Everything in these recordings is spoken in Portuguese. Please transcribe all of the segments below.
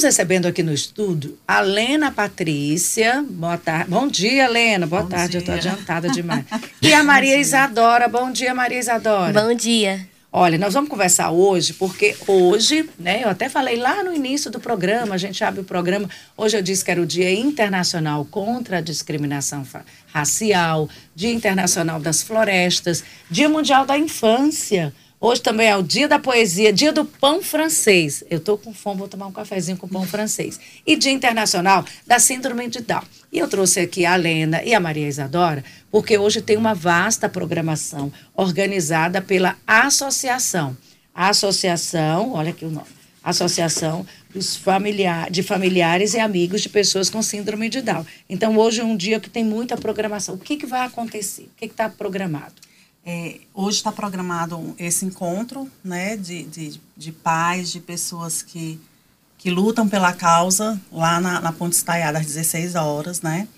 Estamos recebendo aqui no estúdio a Lena Patrícia. Boa tarde. Bom dia, Lena. Boa Bom tarde. dia. Eu estou adiantada demais. E a Maria Isadora. Bom dia, Maria Isadora. Bom dia. Olha, nós vamos conversar hoje, porque hoje, né, eu até falei lá no início do programa, a gente abre o programa. Hoje eu disse que era o Dia Internacional contra a Discriminação Racial, Dia Internacional das Florestas, Dia Mundial da Infância. Hoje também é o Dia da Poesia, Dia do Pão Francês. Eu tô com fome, vou tomar um cafezinho com pão francês. E Dia Internacional da Síndrome de Down. E eu trouxe aqui a Lena e a Maria Isadora, porque hoje tem uma vasta programação organizada pela associação. A associação, olha aqui o nome. Associação dos familiar, de familiares e amigos de pessoas com síndrome de Down. Então, hoje é um dia que tem muita programação. O que, que vai acontecer? O que está programado? É, hoje está programado esse encontro né, de, de, de pais, de pessoas que, que lutam pela causa lá na, na Ponte Estaiada às 16 horas, né?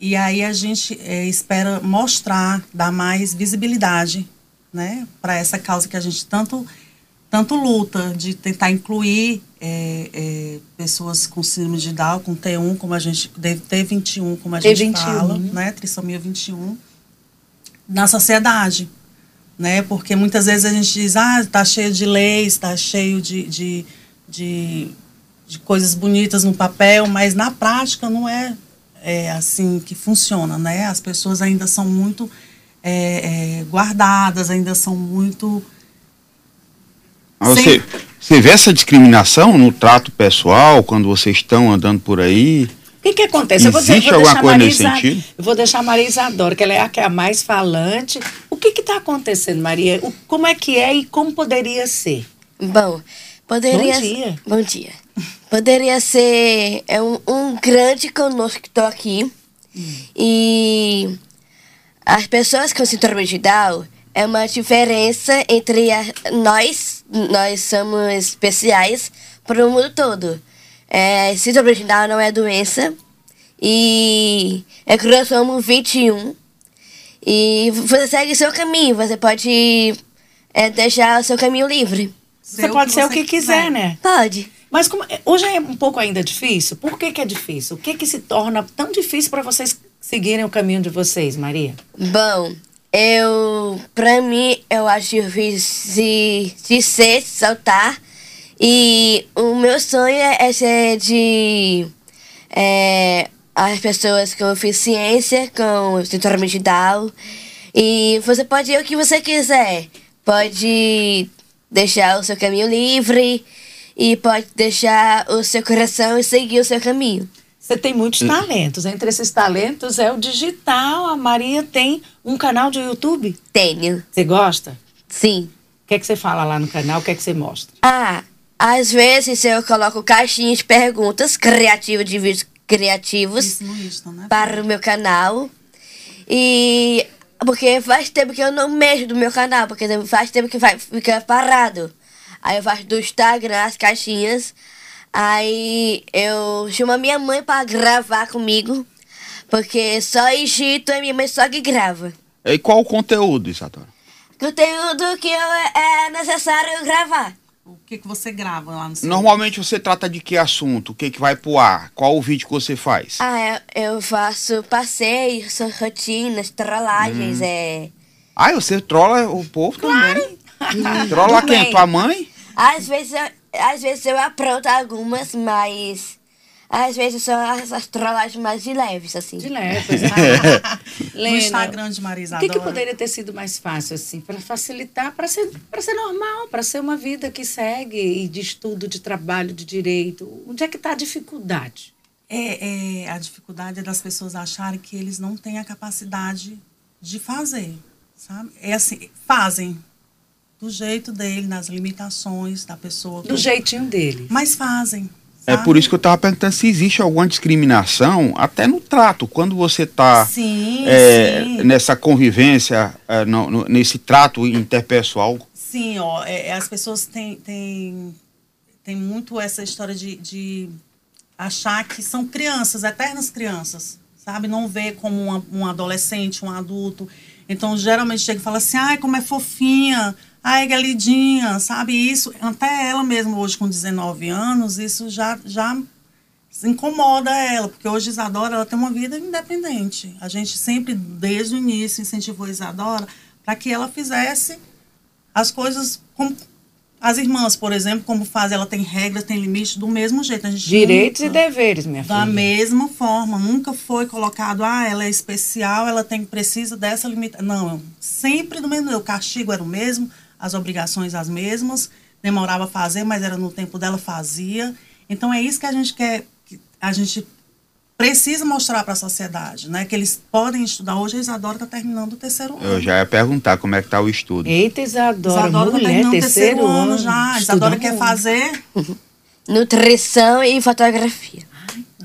E aí a gente é, espera mostrar, dar mais visibilidade né, para essa causa que a gente tanto, tanto luta, de tentar incluir é, é, pessoas com síndrome de Down, com T1, como a gente, T21, como a gente T21. fala, né? Trissomia 21 na sociedade, né? Porque muitas vezes a gente diz, ah, está cheio de leis, está cheio de, de, de, de coisas bonitas no papel, mas na prática não é, é assim que funciona, né? As pessoas ainda são muito é, é, guardadas, ainda são muito. Você, você vê essa discriminação no trato pessoal, quando vocês estão andando por aí? O que, que acontece? eu vou, Existe vou alguma deixar a coisa Maria nesse sentido? Eu vou deixar a Maria Isadora, que ela é a que é a mais falante. O que está acontecendo, Maria? O- como é que é e como poderia ser? Bom, poderia. Bom dia. Bom dia. Poderia ser é um, um grande conosco que estou aqui. E as pessoas com síndrome de Down é uma diferença entre a- nós, nós somos especiais para o mundo todo. É, síndrome de Down não é doença. E é que nós somos 21. E você segue seu caminho, você pode é, deixar o seu caminho livre. Você ser pode ser o que quiser, né? Pode. Mas como- hoje é um pouco ainda difícil. Por que, que é difícil? O que, que se torna tão difícil para vocês seguirem o caminho de vocês, Maria? Bom, eu. Pra mim, eu acho difícil de, de ser, de saltar. E o meu sonho é ser de. É, as pessoas com deficiência, com síndrome de Down. E você pode ir o que você quiser. Pode deixar o seu caminho livre. E pode deixar o seu coração e seguir o seu caminho. Você tem muitos talentos. Entre esses talentos é o digital. A Maria tem um canal de YouTube. Tenho. Você gosta? Sim. O que é que você fala lá no canal? O que é que você mostra? Ah, às vezes eu coloco caixinhas de perguntas criativas de vídeos criativos Insta, né? para o meu canal. E porque faz tempo que eu não mexo do meu canal, porque faz tempo que vai ficar parado. Aí eu faço do Instagram as caixinhas. Aí eu chamo a minha mãe para gravar comigo. Porque só Egito é minha mãe só que grava. E qual o conteúdo, Isadora? Conteúdo que eu, é necessário gravar. O que, que você grava lá no seu Normalmente você trata de que assunto? O que, que vai pro ar? Qual o vídeo que você faz? Ah, eu, eu faço passeios, rotinas, trollagens, é... Ah, você trola o povo também? Trola quem? Tua mãe? Às vezes, eu, às vezes eu apronto algumas, mas... Às vezes são as, as trollagens mais de leves, assim. De leve. no Lena, Instagram de Maria O Isadora. que, que poderia ter sido mais fácil, assim, para facilitar, para ser, ser normal, para ser uma vida que segue e de estudo, de trabalho, de direito? Onde é que está a dificuldade? É, é, a dificuldade é das pessoas acharem que eles não têm a capacidade de fazer, sabe? É assim, fazem do jeito dele, nas limitações da pessoa. Do jeitinho dele. Mas fazem. É por isso que eu tava perguntando se existe alguma discriminação, até no trato, quando você tá Sim, é, nessa convivência, é, no- no- nesse trato interpessoal. Sim, ó, é, é, as pessoas têm, têm, têm muito essa história de, de achar que são crianças, eternas crianças, sabe? Não vê como uma- um adolescente, um adulto. Então, geralmente chega e fala assim, ai, como é fofinha, Ai, Galidinha, sabe? Isso, até ela mesma hoje com 19 anos, isso já, já incomoda ela, porque hoje Isadora ela tem uma vida independente. A gente sempre, desde o início, incentivou Isadora para que ela fizesse as coisas como as irmãs, por exemplo, como faz, ela tem regras, tem limites do mesmo jeito. A gente Direitos nunca, e deveres, minha filha. Da mesma forma, nunca foi colocado, ah, ela é especial, ela tem precisa dessa limitação. Não, sempre do mesmo. O castigo era o mesmo, as obrigações as mesmas, demorava a fazer, mas era no tempo dela fazia. Então é isso que a gente quer, a gente precisa mostrar para a sociedade, né? Que eles podem estudar. Hoje a Isadora está terminando o terceiro ano. Eu já ia perguntar como é que está o estudo. Eita, Isadora, Isadora está mulher, terminando o terceiro, terceiro ano ano já. Isadora quer fazer, Nutrição e fotografia.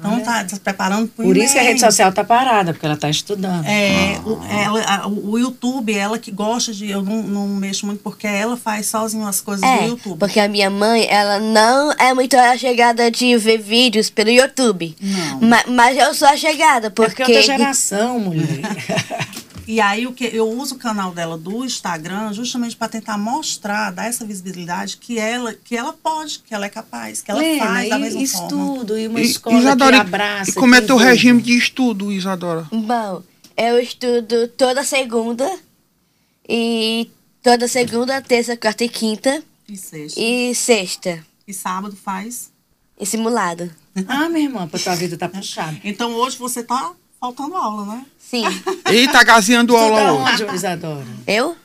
Então está se preparando para Por isso que a rede social está parada, porque ela está estudando. É, o, ela, a- o YouTube, ela que gosta de. Eu não, não mexo muito porque ela faz sozinha as coisas do É, YouTube. porque a minha mãe, ela não é muito a chegada de ver vídeos pelo YouTube. Não. Ma- mas eu sou a chegada, É porque porque... é outra geração, mulher. E aí o que eu uso o canal dela do Instagram justamente para tentar mostrar, dar essa visibilidade que ela, que ela pode, que ela é capaz, que ela Lena, faz da e mesma forma. estudo, e uma E- escola Isadora, que abraça. e como é teu regime de estudo, Isadora? Bom, eu estudo toda segunda e toda segunda, terça, quarta e quinta E sexta. E, e sexta sábado faz. e simulado. Ah, minha irmã, pra tua vida tá puxada. Então hoje você tá faltando aula, né? Sim. Eita, tá gazeando aula Estuda hoje. onde, Isadora? eu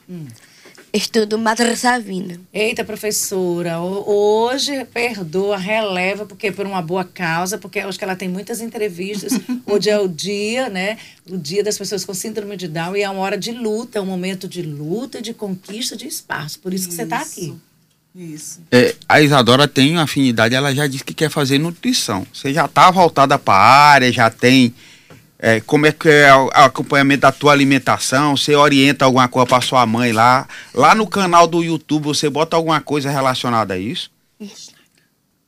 estudo Madre Savina. Eita, professora, ho- hoje perdoa, releva, porque por uma boa causa, porque acho que ela tem muitas entrevistas. Hoje é o dia, né? O dia das pessoas com síndrome de Down e é uma hora de luta, é um momento de luta e de conquista de espaço. Por isso que você está aqui. Isso. É, a Isadora tem uma afinidade, ela já disse que quer fazer nutrição. Você já está voltada para a área, já tem. É, como é que é o acompanhamento da tua alimentação? Você orienta alguma coisa para sua mãe lá? Lá no canal do YouTube você bota alguma coisa relacionada a isso?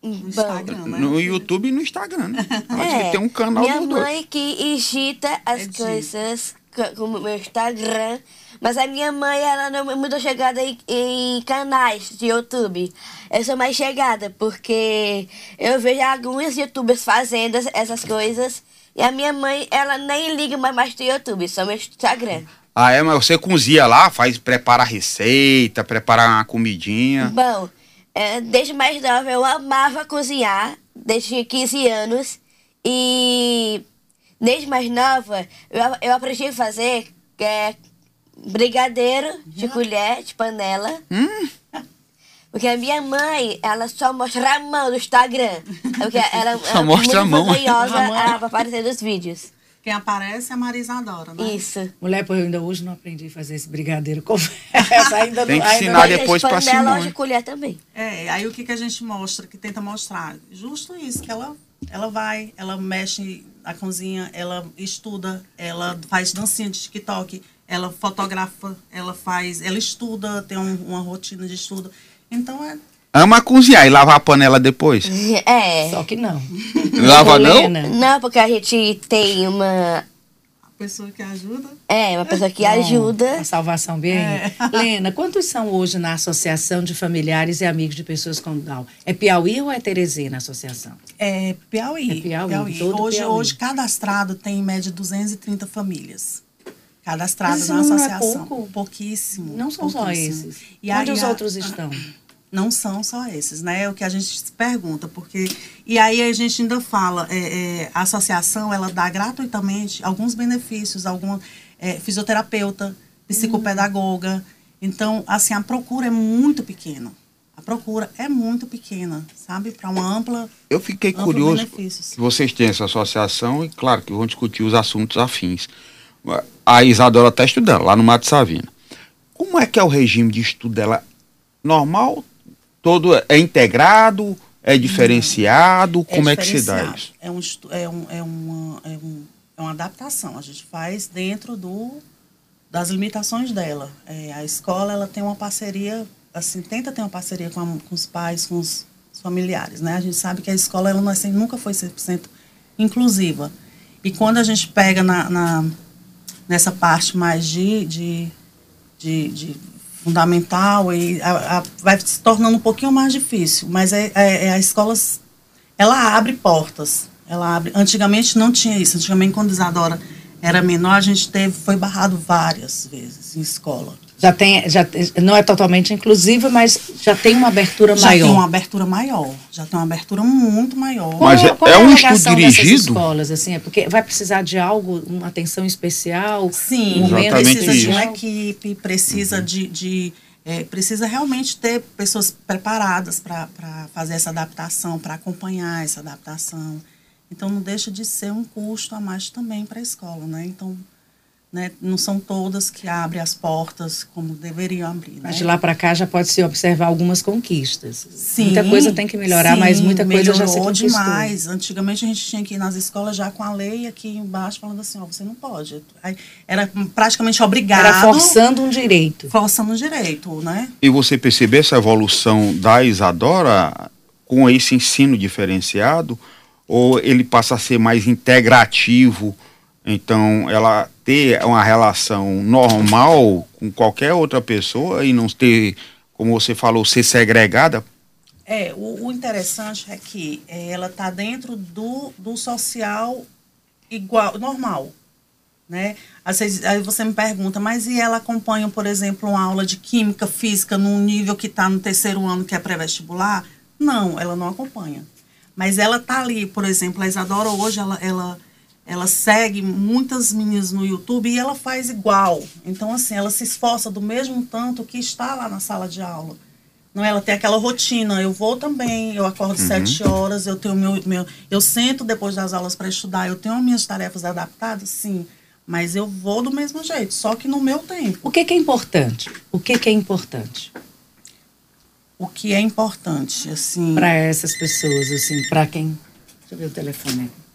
No Bom, Instagram, né? No YouTube e no Instagram, né? É, tem um canal minha dois. mãe que digita as Edita. coisas co- como meu Instagram, mas a minha mãe ela não é muito chegada em, em canais de YouTube. Eu sou mais chegada porque eu vejo alguns YouTubers fazendo es- essas coisas e a minha mãe ela nem liga mais mais do YouTube, só meu Instagram. Ah, é, mas você cozinha lá, faz, prepara a receita, prepara uma comidinha. Bom, é, desde mais nova eu amava cozinhar, desde 15 anos. E desde mais nova eu, eu aprendi a fazer é, brigadeiro de colher, de panela. Porque a minha mãe, ela só mostra a mão no Instagram. Porque ela Só é mostra a muito mão. A mão. a aparecer nos vídeos. Quem aparece é a Marisa Adora, né? Isso. Mulher, pô, eu ainda hoje não aprendi a fazer esse brigadeiro. Confesso, ainda Tem não, que ainda ensinar Mas depois de pra panela Simone. de colher também. É, aí o que, que a gente mostra, que tenta mostrar? Justo isso, que ela, ela vai, ela mexe na cozinha, ela estuda, ela faz dancinha de TikTok, ela fotografa, ela faz, ela estuda, tem um- uma rotina de estudo. Então é. Ama cozinhar e lavar a panela depois? É. Só que não. Lava não? Não, porque a gente tem uma. A pessoa que ajuda. É, uma pessoa que Bom, ajuda. A salvação bem. É. Lena, quantos são hoje na Associação de Familiares e Amigos de Pessoas com Down? É Piauí ou é Teresina a associação? É Piauí. É Piauí, todo Hoje, Piauí. hoje, cadastrado tem em média 230 famílias. Cadastradas Mas na é associação. pouco? Pouquíssimo. Não são só esses. E Onde aí os a- outros estão? Não são só esses, né? É o que a gente se pergunta, porque e aí a gente ainda fala, é, é, a associação ela dá gratuitamente alguns benefícios, alguma é, fisioterapeuta, psicopedagoga. Então, assim, a procura é muito pequena. A procura é muito pequena, sabe? Para uma ampla, Eu fiquei curioso benefícios. que vocês têm essa associação e, claro, que vão discutir os assuntos afins. A Isadora está estudando lá no Mato Savina. Como é que é o regime de estudo dela? Normal? Todo é integrado? É diferenciado? Como é, que se dá isso? É, um, é, um, é, uma, é, um, é uma adaptação. A gente faz dentro do, das limitações dela. É, a escola ela tem uma parceria, assim, tenta ter uma parceria com, a- com os pais, com os, familiares. Né? A gente sabe que a escola ela não é, assim, nunca foi 100% inclusiva. E quando a gente pega na, na- nessa parte mais de, de, de, de fundamental e a, a, vai se tornando um pouquinho mais difícil. Mas é, é, é, a escola, ela abre portas. Ela abre. Antigamente não tinha isso. Antigamente, quando Isadora era menor, a gente teve, foi barrado várias vezes em escola. Já tem, já não é totalmente inclusiva, mas já tem uma abertura já maior. Já tem uma abertura maior, já tem uma abertura muito maior. Mas qual, é, qual é, é um estudo dirigido. escolas assim, é porque vai precisar de algo, uma atenção especial. Sim, um precisa isso. de uma equipe, precisa uhum. de, de é, precisa realmente ter pessoas preparadas para fazer essa adaptação, para acompanhar essa adaptação. Então não deixa de ser um custo a mais também para a escola, né? Então né? Não são todas que abrem as portas como deveriam abrir. Mas né? de lá para cá já pode se observar algumas conquistas. Sim, muita coisa tem que melhorar, sim, mas muita coisa já se conquistou. demais. Antigamente a gente tinha que ir nas escolas já com a lei aqui embaixo falando assim, ó, você não pode. Aí, era praticamente obrigado. Era forçando um direito. Forçando um direito, né? E você percebeu essa evolução da Isadora com esse ensino diferenciado? Ou ele passa a ser mais integrativo? Então, ela ter uma relação normal com qualquer outra pessoa e não ter, como você falou, ser segregada? É, o, o interessante é que é, ela está dentro do, do social igual, normal. Né? aí você me pergunta, mas e ela acompanha, por exemplo, uma aula de química física num nível que está no terceiro ano, que é pré-vestibular? Não, ela não acompanha. Mas ela está ali, por exemplo, a Isadora hoje, ela, ela ela segue muitas meninas no YouTube e ela faz igual. Então, assim, ela se esforça do mesmo tanto que está lá na sala de aula. Não, ela tem aquela rotina. Eu vou também, eu acordo uhum. sete horas, eu tenho meu, meu. Eu sento depois das aulas para estudar, eu tenho as minhas tarefas adaptadas, sim. Mas eu vou do mesmo jeito, só que no meu tempo. O que, que é importante? O que, que é importante? O que é importante, assim. Para essas pessoas, assim, para quem. Deixa eu ver o telefone aqui.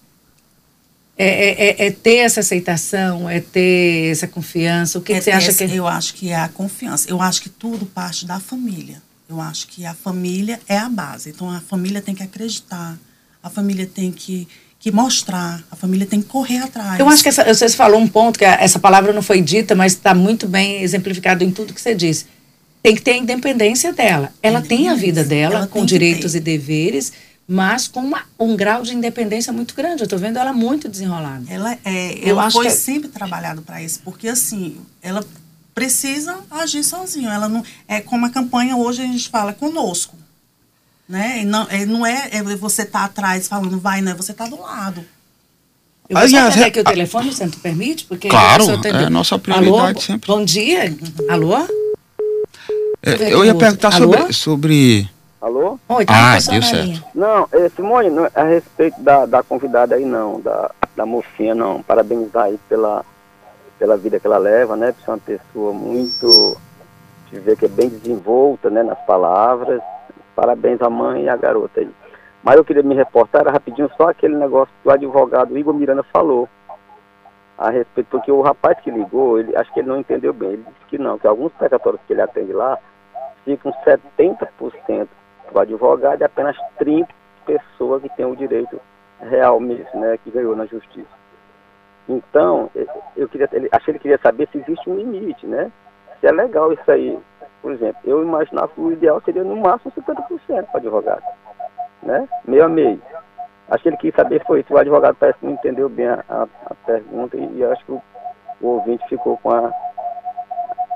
É, é, é, é, ter essa aceitação, é ter essa confiança? O que, é que você acha essa, que... Eu acho que é a confiança. Eu acho que tudo parte da família. Eu acho que a família é a base. Então, a família tem que acreditar, a família tem que, que mostrar, a família tem que correr atrás. Eu acho que essa, você falou um ponto, que essa palavra não foi dita, mas está muito bem exemplificado em tudo que você disse. Tem que ter a independência dela. Ela tem a vida dela, com direitos e deveres, mas com uma, um grau de independência muito grande. Eu estou vendo ela muito desenrolada. Ela, é, eu ela foi que... É sempre trabalhado para isso, porque assim, ela precisa agir sozinha. Ela não é como a campanha hoje a gente fala conosco, né? E não é, não é, é você tá atrás falando vai, né? Você tá do lado. Eu vou Aliás, só aqui o telefone, você não permite? Porque claro, é a nossa prioridade Alô? sempre. Bom dia. Alô? É, eu ia perguntar sobre, sobre Alô? Oi, tá ah, deu certo. Não, é, Simone, não, a respeito da, da convidada aí não, da, da mocinha não. Parabenizar aí pela, pela vida que ela leva, né? Por ser uma pessoa muito, de ver que é bem desenvolta, né? Nas palavras. Parabéns à mãe e à garota aí. Mas eu queria me reportar rapidinho só aquele negócio que o advogado Igor Miranda falou a respeito, porque o rapaz que ligou, ele, acho que ele não entendeu bem. Ele disse que não, que alguns precatórios que ele atende lá ficam 70% o advogado é apenas 30 pessoas que têm o direito real mesmo, né, que ganhou na justiça. Então, eu queria, achei que ele queria saber se existe um limite, né? Se é legal isso aí. Por exemplo, eu imaginava que o ideal seria no máximo 50% para advogado, né? Meio a meio. Acho que ele quis saber foi se o advogado parece que não entendeu bem a, a, a pergunta e, e acho que o, o, ouvinte ficou com a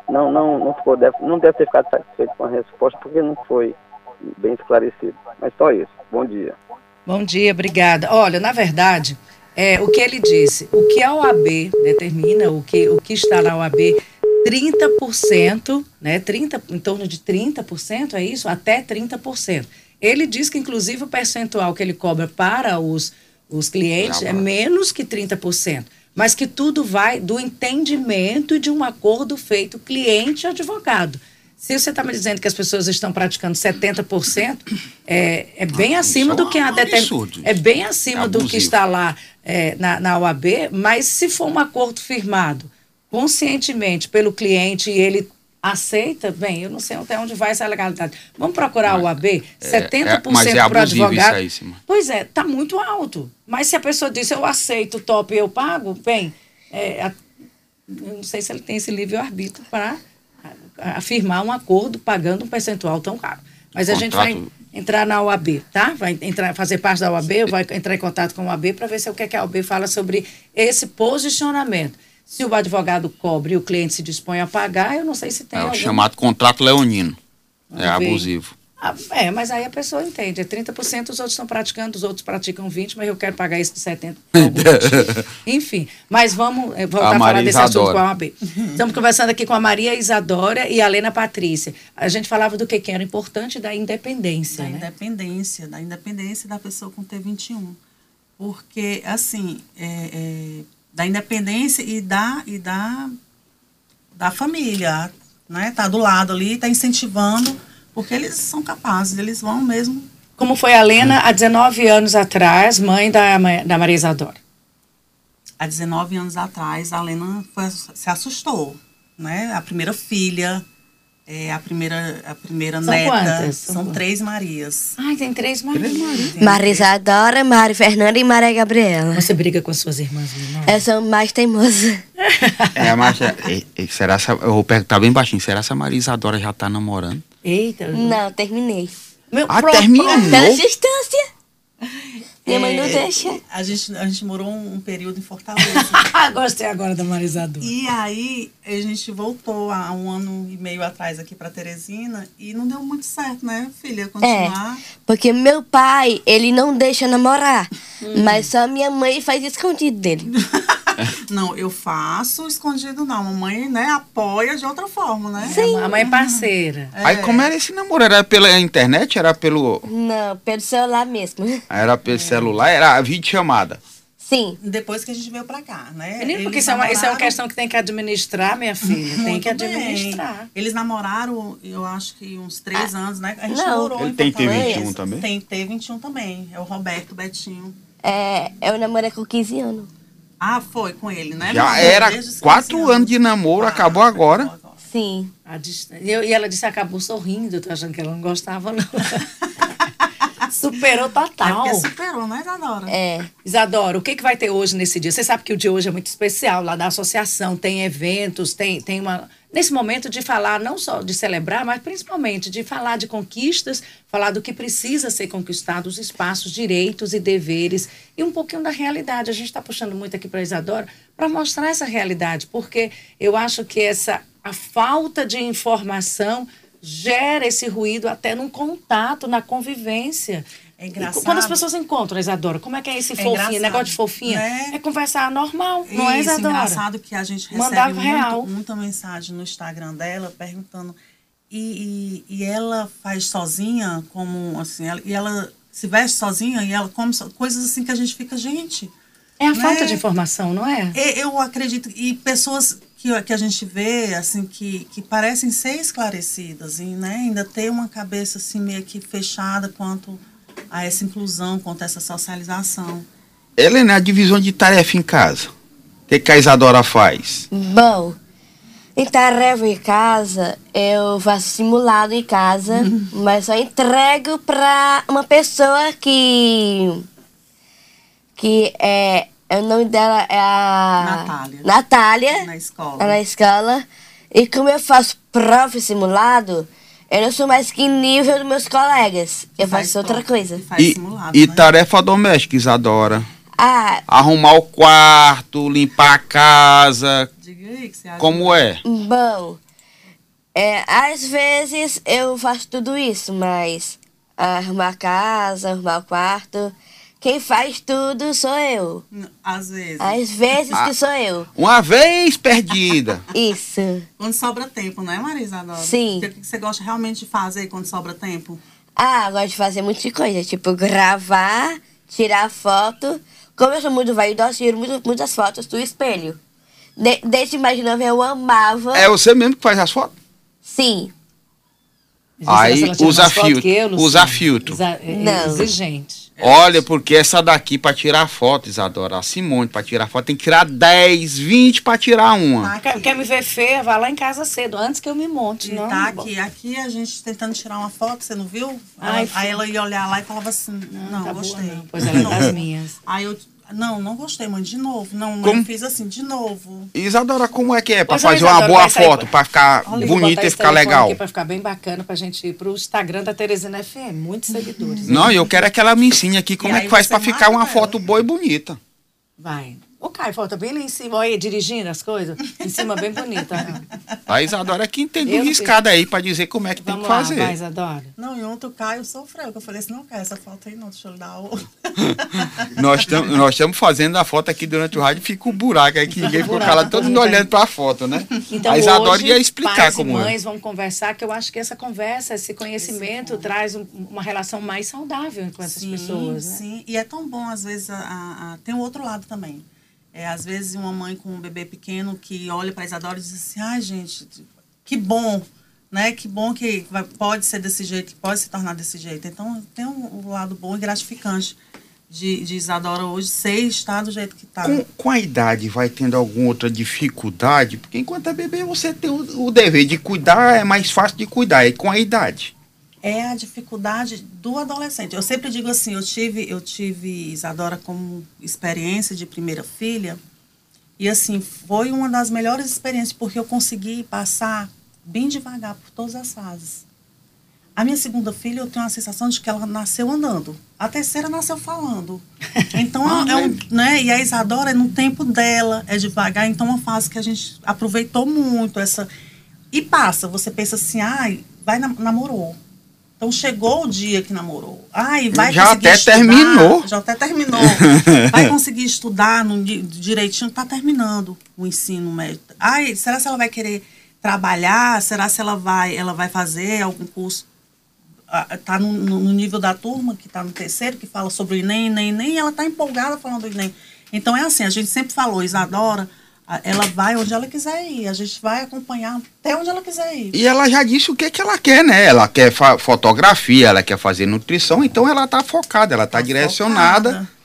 não não não ficou deve, não deve ter ficado satisfeito com a resposta porque não foi bem esclarecido. Mas só isso. Bom dia. Bom dia, obrigada. Olha, na verdade, é, o que ele disse, o que a OAB determina, o que, o que está na OAB, 30%, né, 30, em torno de 30%, é isso? Até 30%. Ele diz que, inclusive, o percentual que ele cobra para os, os clientes é menos que 30%, mas que tudo vai do entendimento e de um acordo feito cliente-advogado. Se você está me dizendo que as pessoas estão praticando 70%, é, é bem ah, acima do que a. É bem acima é do que está lá é, na, na OAB, mas se for um acordo firmado conscientemente pelo cliente e ele aceita, bem, eu não sei até onde vai essa legalidade. Vamos procurar mas, a OAB, 70% é, é para o advogado. Isso aí, pois é, está muito alto. Mas se a pessoa diz eu aceito, top, eu pago, bem, é, eu não sei se ele tem esse livre-arbítrio para a firmar um acordo pagando um percentual tão caro. Mas a gente vai entrar na OAB, tá? Vai entrar, fazer parte da OAB, vai entrar em contato com a OAB para ver se o que, é que a OAB fala sobre esse posicionamento. Se o advogado cobre e o cliente se dispõe a pagar, eu não sei se tem É o algum... chamado contrato leonino. É Vamos ver. abusivo. Ah, é, mas aí a pessoa entende. É 30%, os outros estão praticando, os outros praticam 20%, mas eu quero pagar isso de 70%. por algum motivo. Enfim, mas vamos eh, voltar A a, falar Maria desse assunto com a OAB. Estamos conversando aqui com a Maria Isadora e a Lena Patrícia. A gente falava do que, que era importante da independência, Da né? independência, da independência da pessoa com T21. Porque, assim, é, é, da independência e da, e da, da família, né? Tá do lado ali, tá incentivando, porque eles são capazes, eles vão mesmo. Como foi a Lena há 19 anos atrás, mãe da, da Maria Isadora? Há 19 anos atrás, a Lena foi- se assustou, né? A primeira filha, é, a primeira, a primeira São neta. quantas? São São quantas? três Marias. Ai, tem três Marias. Maria Isadora, Maria Fernanda e Maria Gabriela. Você briga com as suas irmãs menores? Eu sou mais teimosa. É, mas é, é, é, será essa, eu vou perguntar bem baixinho, será essa Maria Isadora já tá namorando? Eita. Não, terminei. Meu, Ah, pronto. terminou? Pela distância. Minha mãe não É, deixa. A gente, a gente morou um, um período em Fortaleza. Gostei agora da Maria Isadora. E aí a gente voltou há um ano e meio atrás aqui para Teresina e não deu muito certo, né, filha? É, Continuar. porque meu pai, ele não deixa namorar. Mas só minha mãe faz escondido dele. Não, eu faço escondido não. A mamãe, né, apoia de outra forma, né? A mãe é parceira. Aí como era esse namoro? Era pela internet? Era pelo. Não, pelo celular mesmo. Era pelo celular? Era vídeo chamada. Sim. Depois que a gente veio para cá, né? Menino, porque isso é, uma, isso é uma namoraram questão que tem que administrar, minha filha. Tem muito que bem. administrar. Eles namoraram, eu acho que uns três anos, né? A gente não. morou Ele em tem Fortaleza. T21 também? Tem T21 também. É o Roberto Betinho. É, eu namorei com 15 anos. Ah, foi com ele, né? Já Namorou era quatro 15 anos de namoro, Ah, acabou agora. Sim. A dist- E eu- e ela disse acabou sorrindo, tô achando que ela não gostava, não. Superou É total. porque superou, né, Isadora? É. Isadora, o que, que vai ter hoje nesse dia? Você sabe que o dia hoje é muito especial lá da associação, tem eventos, tem, tem uma. Nesse momento de falar, não só de celebrar, mas principalmente de falar de conquistas, falar do que precisa ser conquistado, os espaços, direitos e deveres, e um pouquinho da realidade. A gente está puxando muito aqui para Isadora para mostrar essa realidade, porque eu acho que essa a falta de informação gera esse ruído até num contato, na convivência. É E engraçado. Quando as pessoas encontram a Isadora, como é que é esse É fofinho? Negócio de fofinha? né? É conversar normal, não é, Isso, Isadora? engraçado que a gente recebe Mandar muito- real. muita mensagem no Instagram dela perguntando. E, e, e ela faz sozinha, como assim, ela, e ela se veste sozinha e ela come so- coisas assim que a gente fica, gente. É a né? falta de informação, não é? E- Eu acredito, e pessoas que, que a gente vê, assim, que, que parecem ser esclarecidas, e né, ainda ter uma cabeça assim meio que fechada quanto a essa inclusão, quanto a essa socialização. Helena, a divisão de tarefa em casa. O que, que a Isadora faz? Bom, em tarefa em casa, eu faço simulado em casa, mas só entrego pra uma pessoa que. que é. O nome dela é a. Natália. Natália. Na escola. Na escola. E como eu faço prova simulado, eu não sou mais que nível dos meus colegas. Eu Faz faço outra coisa. e Faz E, simulado, e né? tarefa doméstica, Isadora. Ah, Arrumar o quarto, limpar a casa. Diga aí que você acha. Como é? Bom, é, às vezes eu faço tudo isso, mas arrumar a casa, arrumar o quarto, quem faz tudo sou eu. Às vezes. Às vezes Ah. que sou eu. Uma vez perdida. Isso. Quando sobra tempo, né, Marisa? Adora? Sim. O que você gosta realmente de fazer quando sobra tempo? Ah, eu gosto de fazer muita coisa, tipo gravar, tirar foto. Como eu sou muito vaidosa, eu tiro muito- muitas fotos do espelho. De, desde mais nova eu amava. É você mesmo que faz as fotos? Sim. Aí, usa filtro, usa filtro. Exa- é Não. Exigente. Olha, porque essa daqui pra tirar foto, Isadora, a Simone pra tirar foto tem que tirar 10, 20 pra tirar uma. Tá Quer, aqui. quer me ver feia? Vai lá em casa cedo, antes que eu me monte. E não, tá bom. aqui. Aqui a gente tentando tirar uma foto, você não viu? Ai, Ela- aí ela ia olhar lá e falava assim, não, tá boa, gostei. não. Pois ela é das minhas. Aí eu, Não, não gostei, mãe, de novo. Não, Como? eu fiz assim, de novo. Isadora, como é que é? É, fazer uma boa foto, pra- pra ficar Olha, bonita e ficar legal. Aqui pra ficar bem bacana pra gente ir pro Instagram da Teresina FM. Muitos seguidores. Não, eu quero é que ela me ensine aqui como E é que faz pra ficar uma marca foto boa e bonita. Vai. O Caio falta bem lá em cima, olha aí, dirigindo as coisas. Em cima, bem bonita. A Isadora é que entende riscado aí pra dizer como é que tem Vamos que lá, fazer. vai, Isadora. Não, e ontem o Caio sofreu, que eu falei assim, não quero essa foto aí não, deixa eu dar o... Nós estamos fazendo a foto aqui durante o rádio fica um buraco aí que ninguém ficou calado, todo mundo olhando pra foto, né? Então, a Isadora hoje, ia explicar pais como e é. mães vão conversar, que eu acho que essa conversa, esse conhecimento traz um- uma relação mais saudável com essas sim, pessoas, né? Sim, e é tão bom, às vezes, a, a- a- tem o outro lado também. É, às vezes, uma mãe com um bebê pequeno que olha para Isadora e diz assim, ai, gente, que bom, né? Que bom que vai- pode ser desse jeito, que pode se tornar desse jeito. Então, tem um, um lado bom e gratificante de, de Isadora hoje ser e estar do jeito que está. Com, com a idade, vai tendo alguma outra dificuldade? Porque enquanto é bebê, você tem o, o dever de cuidar, é mais fácil de cuidar. E com a idade? É a dificuldade do adolescente. Eu sempre digo assim, eu tive, eu tive Isadora como experiência de primeira filha, e assim, foi uma das melhores experiências, porque eu consegui passar bem devagar por todas as fases. A minha segunda filha, eu tenho a sensação de que ela nasceu andando. A terceira nasceu falando. Então, é um, né? E a Isadora é no tempo dela, é devagar. Então, é uma fase que a gente aproveitou muito. essa E passa, você pensa assim, ai, vai, nam- namorou. Então, chegou o dia que namorou. Ai, vai Já conseguir até estudar, terminou. Já até terminou. vai conseguir estudar no, di- direitinho, tá terminando o ensino médio. Ai, será se ela vai querer trabalhar? Será se ela vai, ela vai fazer algum curso? ah, tá no, no- nível da turma, que está no terceiro, que fala sobre o Enem, Enem, Enem, e ela está empolgada falando do Enem. Então é assim, a gente sempre falou, Isadora, ela vai onde ela quiser ir, a gente vai acompanhar até onde ela quiser ir. E ela já disse o que, que ela quer, né? Ela quer fa- fotografia, ela quer fazer nutrição, então ela tá focada, ela tá, Tá direcionada. focada.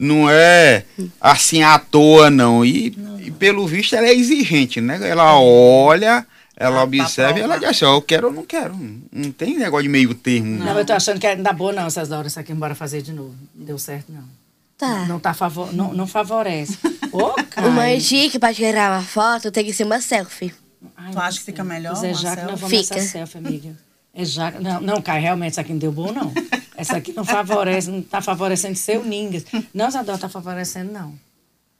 Não é assim à toa, não. E, e pelo visto ela é exigente, né? Ela olha, ela Ah, observa e ela diz assim, ó, eu quero ou não quero. Não tem negócio de meio termo. Não, eu tô achando que não dá boa não essas horas isso aqui, embora fazer de novo. Não deu certo, não. Tá. Não, tá favor, não, não favorece. Ô, cara. Uma dica pra tirar uma foto tem que ser uma selfie. Ai, Tu acha que fica melhor Pois é, já que selfie? vamos nessa Fica. selfie, amiga. É já, não, não, Caio, realmente isso aqui não deu bom, não. Essa aqui não favorece, não tá favorecendo seu ningas. Não, Zador, tá favorecendo, não.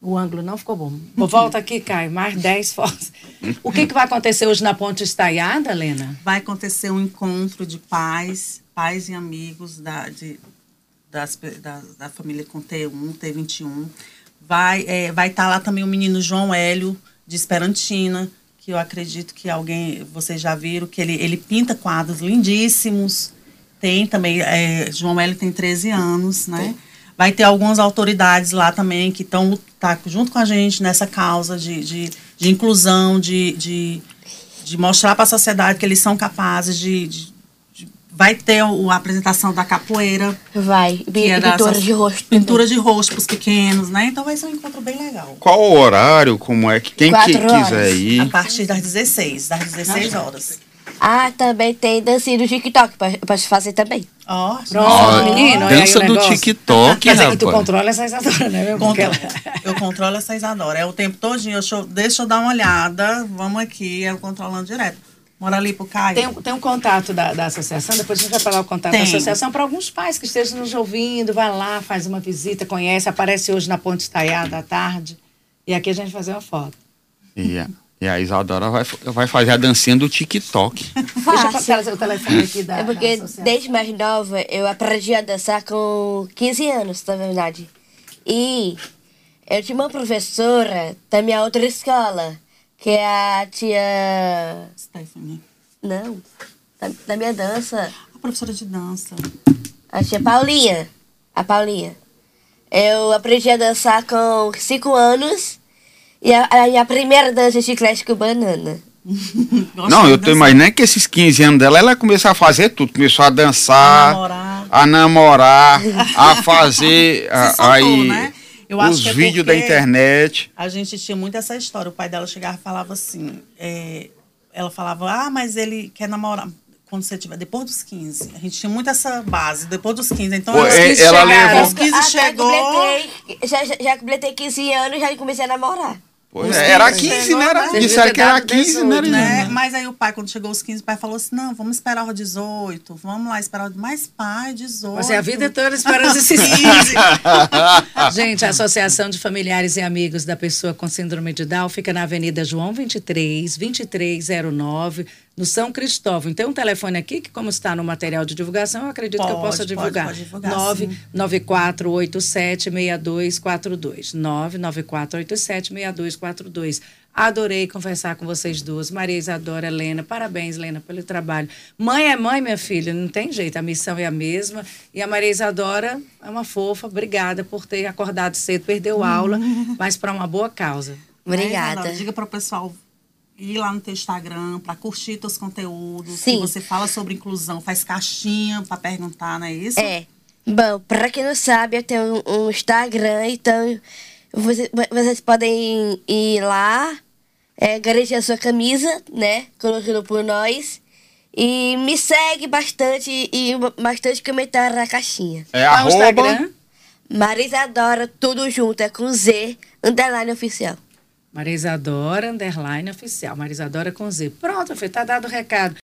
O ângulo não ficou bom. Volta aqui, Caio, mais 10 fotos. O que, que vai acontecer hoje na Ponte Estaiada, Lena? Vai acontecer um encontro de pais, pais e amigos da, de, das da, da família com T1, T21. Vai estar é, vai tá lá também o menino João Hélio, de Esperantina, que eu acredito que alguém, vocês já viram, que ele, ele pinta quadros lindíssimos. Tem também, é, João Hélio tem 13 anos, né? Vai ter algumas autoridades lá também que estão tá junto com a gente nessa causa de, de, de inclusão, de, de, de mostrar para a sociedade que eles são capazes de. de- de- vai ter o- a apresentação da capoeira, Vai. que é da Pintura asso- de rosto. Pintura de rosto para os pequenos, né? Então vai ser um encontro bem legal. Qual o horário, como é que quem que quiser A ir? partir das 16, das 16 horas. Ah, também tem dancinha do TikTok. pra- posso fazer também. Ó, Pronto, Ó, menino, olha aí dança o do negócio. TikTok, Quer dizer que tu rapaz. controla essa Isadora, né? meu? Porque Controlo. ela- Eu controlo essa Isadora. É o tempo todinho. Eu show, deixa eu dar uma olhada. Vamos aqui, eu controlando direto. Mora ali pro Caio. Tem, um- tem um contato da, da associação, depois a gente vai falar o contato da Tem. associação para alguns pais que estejam nos ouvindo, vai lá, faz uma visita, conhece, aparece hoje na Ponte Estaiada à tarde. E aqui a gente vai fazer uma foto. E a, e a Isadora vai, vai fazer a dancinha do TikTok. Deixa eu o telefone aqui da, É porque da desde mais nova eu aprendi a dançar com 15 anos, na verdade. E eu tinha uma professora da minha outra escola, que é a tia. Stephanie. Não, da, da minha dança, A professora de dança. a tia Paulinha. A Paulinha. Eu aprendi a dançar com 5 anos e a, a, a primeira dança de chiclete com banana. Não, eu tô imaginando que esses 15 anos dela, ela começou a fazer tudo. Começou a dançar, Namorar. a namorar, a fazer a- Se soltou, aí né? Eu acho os que é vídeos da internet. A gente tinha muito essa história. O pai dela chegava e falava assim: é, ela falava, ah, mas ele quer namorar. Quando você tiver, depois dos 15. A gente tinha muito essa base, depois dos 15. Então, Pô, ela, é- quis ela chegar, levou. Os 15 Até chegou. completei Já, já, já completei 15 anos e já comecei a namorar. Pois é, era 15, né? Era, disseram que era ter dado 15, né? 18, Né? Regina? Mas aí o pai, quando chegou aos 15, o pai falou assim, não, vamos esperar o 18, vamos lá esperar o... Mas pai, 18... Você a vida toda esperando esses 15. Gente, a Associação de Familiares e Amigos da Pessoa com Síndrome de Down fica na Avenida João 23, 2309, no São Cristóvão. Tem um telefone aqui que, como está no material de divulgação, eu acredito que eu Pode, possa pode, divulgar. pode divulgar, sim. 994876242. 994876242. Adorei conversar com vocês duas. Maria Isadora, Helena, parabéns, Helena, pelo trabalho. Mãe é mãe, minha filha, não tem jeito, a missão é a mesma. E a Maria Isadora é uma fofa, obrigada por ter acordado cedo, perdeu aula, mas para uma boa causa. Obrigada. Isadora, diga para o pessoal ir lá no teu Instagram para curtir teus conteúdos. Sim. Que você fala sobre inclusão, faz caixinha para perguntar, não é isso? É. Bom, pra quem não sabe, eu tenho um Instagram, então você- vocês podem ir lá, é, garantir a sua camisa, né? Colocando por nós. E me segue bastante e bastante comentário na caixinha. É o arroba. Instagram? Marisadora, tudo junto, é com Z, underline oficial. Maria Isadora, underline oficial. Maria Isadora com Z. Pronto, filho, tá dado o recado.